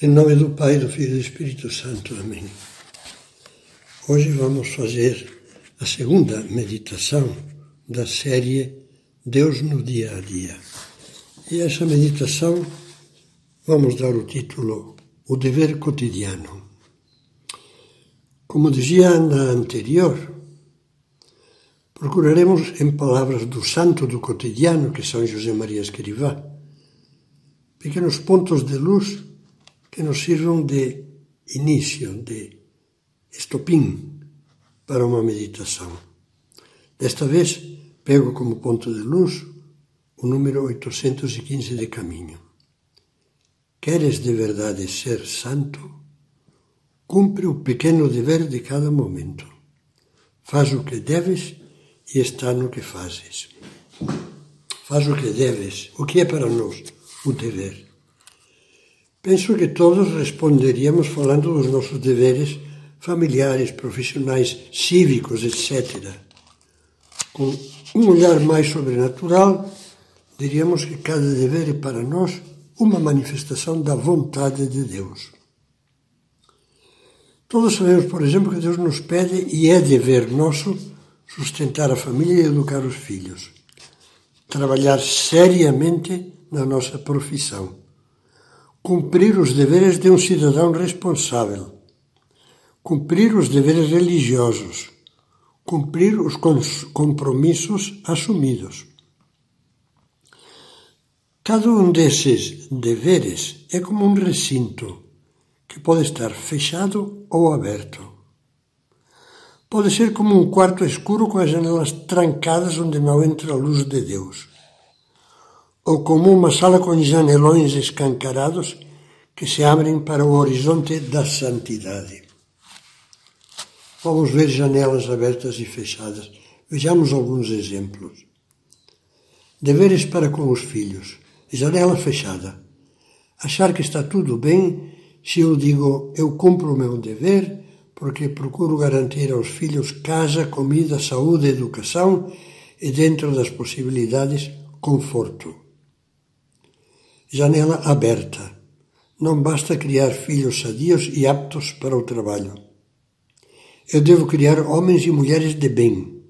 Em nome do Pai, do Filho e do Espírito Santo. Amém. Hoje vamos fazer a segunda meditação da série Deus no Dia a Dia. E essa meditação vamos dar o título O Dever Cotidiano. Como dizia na anterior, procuraremos, em palavras do Santo do Cotidiano, que São José Maria Escrivá, pequenos pontos de luz que nos sirvam de início, de estopim para uma meditação. Desta vez, pego como ponto de luz o número 815 de caminho. Queres de verdade ser santo? Cumpre o pequeno dever de cada momento. Faz o que deves e está no que fazes. Faz o que deves. O que é para nós o dever? Penso que todos responderíamos falando dos nossos deveres familiares, profissionais, cívicos, etc. Com um olhar mais sobrenatural, diríamos que cada dever é para nós uma manifestação da vontade de Deus. Todos sabemos, por exemplo, que Deus nos pede e é dever nosso sustentar a família e educar os filhos, trabalhar seriamente na nossa profissão cumprir os deveres de um cidadão responsável, cumprir os deveres religiosos, cumprir os compromissos assumidos. Cada um desses deveres é como um recinto que pode estar fechado ou aberto. Pode ser como um quarto escuro com as janelas trancadas onde não entra a luz de Deus ou como uma sala com janelões escancarados que se abrem para o horizonte da santidade. Vamos ver janelas abertas e fechadas. Vejamos alguns exemplos. Deveres para com os filhos. Janela fechada. Achar que está tudo bem se eu digo eu cumpro o meu dever porque procuro garantir aos filhos casa, comida, saúde, educação e, dentro das possibilidades, conforto janela aberta. Não basta criar filhos sadios e aptos para o trabalho. Eu devo criar homens e mulheres de bem,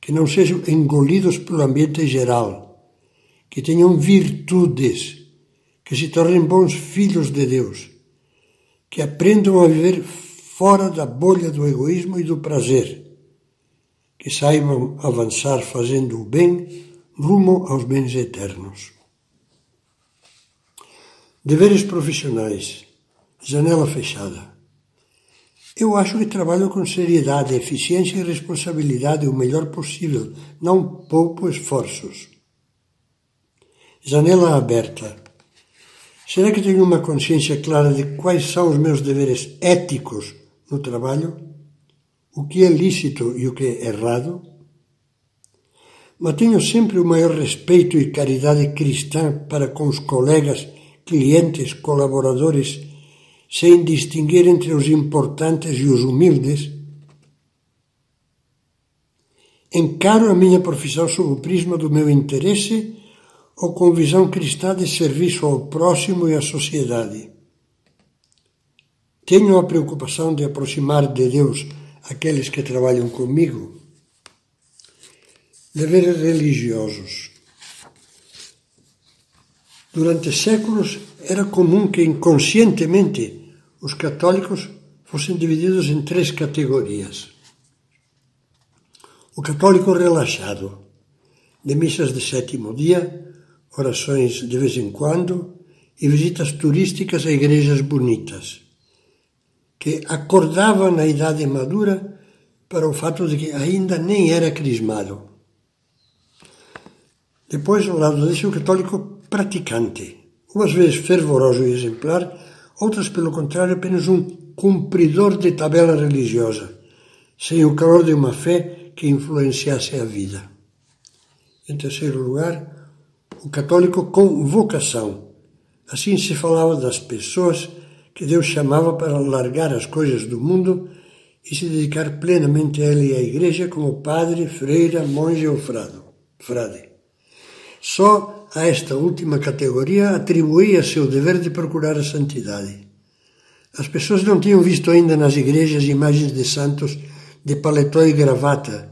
que não sejam engolidos pelo ambiente geral, que tenham virtudes, que se tornem bons filhos de Deus, que aprendam a viver fora da bolha do egoísmo e do prazer, que saibam avançar fazendo o bem rumo aos bens eternos. Deveres profissionais. Janela fechada. Eu acho que trabalho com seriedade, eficiência e responsabilidade o melhor possível, não poupo esforços. Janela aberta. Será que tenho uma consciência clara de quais são os meus deveres éticos no trabalho? O que é lícito e o que é errado? Mantenho sempre o maior respeito e caridade cristã para com os colegas clientes, colaboradores, sem distinguir entre os importantes e os humildes, encaro a minha profissão sob o prisma do meu interesse ou com visão cristã de serviço ao próximo e à sociedade. Tenho a preocupação de aproximar de Deus aqueles que trabalham comigo. Deveres religiosos. Durante séculos era comum que inconscientemente os católicos fossem divididos em três categorias. O católico relaxado, de missas de sétimo dia, orações de vez em quando e visitas turísticas a igrejas bonitas, que acordava na idade madura para o fato de que ainda nem era crismado. Depois, ao lado desse, o católico praticante, umas vezes fervoroso e exemplar, outras, pelo contrário, apenas um cumpridor de tabela religiosa, sem o calor de uma fé que influenciasse a vida. Em terceiro lugar, o católico com vocação. Assim se falava das pessoas que Deus chamava para largar as coisas do mundo e se dedicar plenamente a Ele e à Igreja como padre, freira, monge ou frado, frade. Só a esta última categoria atribuía-se o dever de procurar a santidade. As pessoas não tinham visto ainda nas igrejas imagens de santos de paletó e gravata,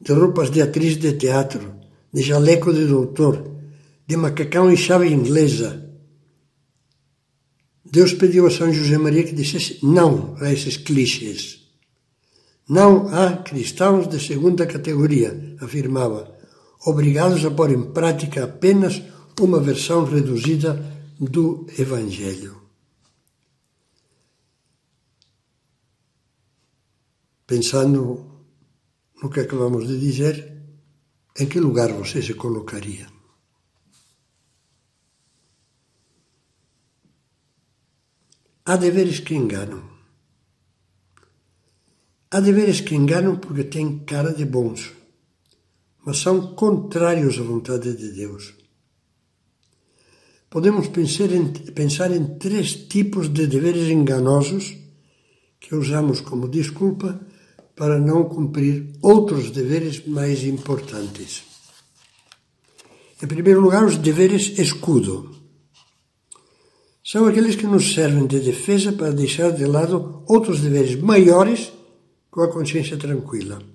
de roupas de atriz de teatro, de jaleco de doutor, de macacão e chave inglesa. Deus pediu a São José Maria que dissesse não a esses clichês. Não há cristãos de segunda categoria, afirmava, obrigados a pôr em prática apenas uma versão reduzida do Evangelho. Pensando no que acabamos de dizer, em que lugar você se colocaria? Há deveres que enganam. Há deveres que enganam porque têm cara de bons, mas são contrários à vontade de Deus. Podemos pensar em, pensar em três tipos de deveres enganosos que usamos como desculpa para não cumprir outros deveres mais importantes. Em primeiro lugar, os deveres escudo são aqueles que nos servem de defesa para deixar de lado outros deveres maiores com a consciência tranquila.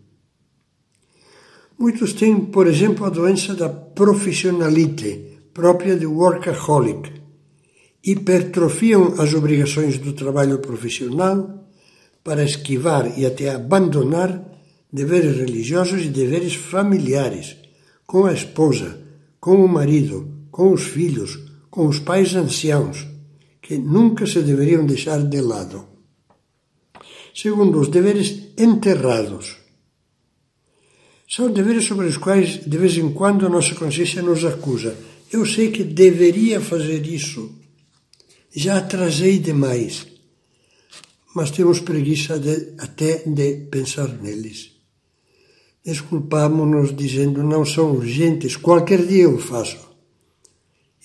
Muitos têm, por exemplo, a doença da profissionalite, própria de workaholic. Hipertrofiam as obrigações do trabalho profissional para esquivar e até abandonar deveres religiosos e deveres familiares, com a esposa, com o marido, com os filhos, com os pais anciãos, que nunca se deveriam deixar de lado. Segundo, os deveres enterrados. São deveres sobre os quais, de vez em quando, a nossa consciência nos acusa. Eu sei que deveria fazer isso. Já atrasei demais. Mas temos preguiça de, até de pensar neles. Desculpamos-nos dizendo não são urgentes, qualquer dia eu faço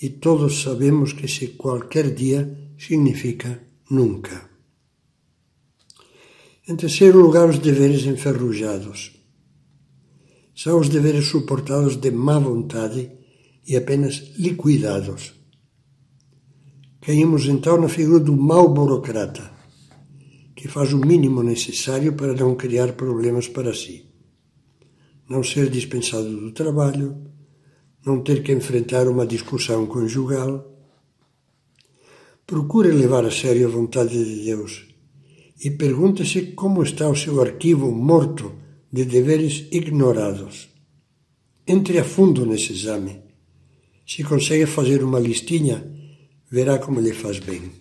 e todos sabemos que esse qualquer dia significa nunca. Em terceiro lugar, os deveres enferrujados. São os deveres suportados de má vontade e apenas liquidados. Caímos então na figura do mau burocrata, que faz o mínimo necessário para não criar problemas para si. Não ser dispensado do trabalho, não ter que enfrentar uma discussão conjugal. Procure levar a sério a vontade de Deus e pergunte-se como está o seu arquivo morto de deveres ignorados. Entre a fundo nesse exame. Se consegue fazer uma listinha, verá como lhe faz bem.